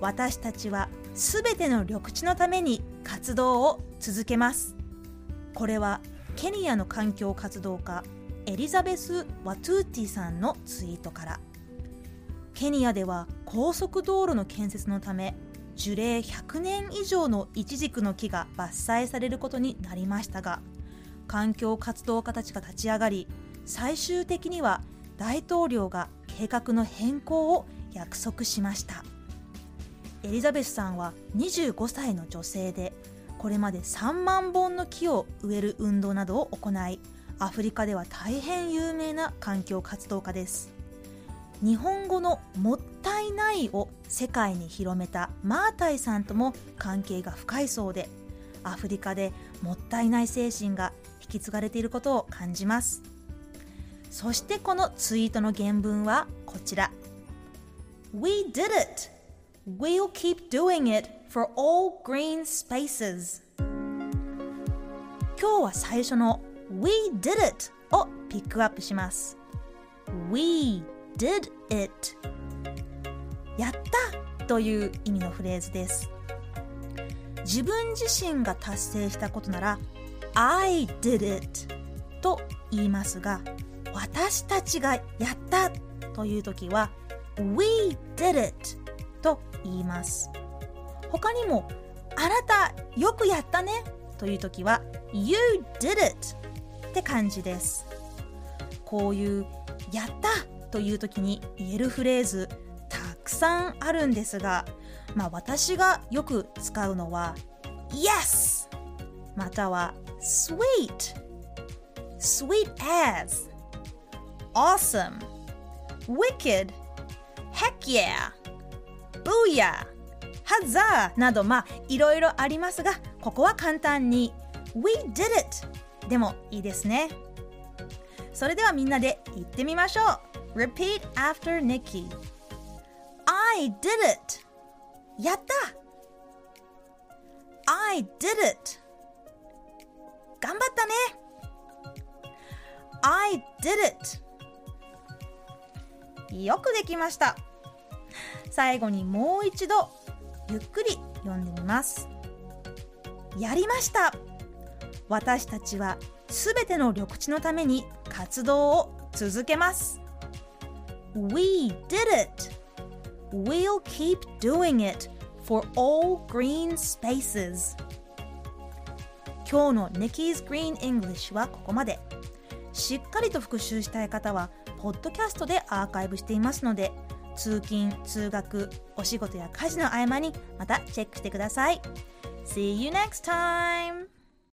私たちはすべての緑地のために活動を続けます。これはケニアの環境活動家エリザベス・ワトゥーティさんのツイートから。ケニアでは高速道路の建設のため樹齢100年以上のイチジクの木が伐採されることになりましたが環境活動家たちが立ち上がり最終的には大統領が計画の変更を約束しました。エリザベスさんは25歳の女性でこれまで3万本の木を植える運動などを行いアフリカでは大変有名な環境活動家です。日本語の「もったいない」を世界に広めたマータイさんとも関係が深いそうでアフリカでもったいない精神が引き継がれていることを感じます。そしてこのツイートの原文はこちら。We did it! We'll keep doing it for all green spaces. 今日は最初の We did it をピックアップします。We did it. やったという意味のフレーズです。自分自身が達成したことなら I did it と言いますが私たちがやったという時は We did it と言います。他にもあなたよくやったねという時は You did it って感じです。こういうやったという時に言えるフレーズたくさんあるんですがまあ私がよく使うのは Yes または Sweet Sweet as Awesome Wicked Heck yeah Booyah ハザーなどまあいろいろありますがここは簡単に We did it でもいいですね。それではみんなで言ってみましょう。Repeat after Nikki. I did it. やった。I did it. 頑張ったね。I did it. よくできました。最後にもう一度ゆっくり読んでみます。やりました。私たちはすべての緑地のために活動を続けます。We did it. We'll keep doing it for all green spaces. 今日の Nikki's Green English はここまで。しっかりと復習したい方はポッドキャストでアーカイブしていますので通勤通学お仕事や家事の合間にまたチェックしてください See you next time!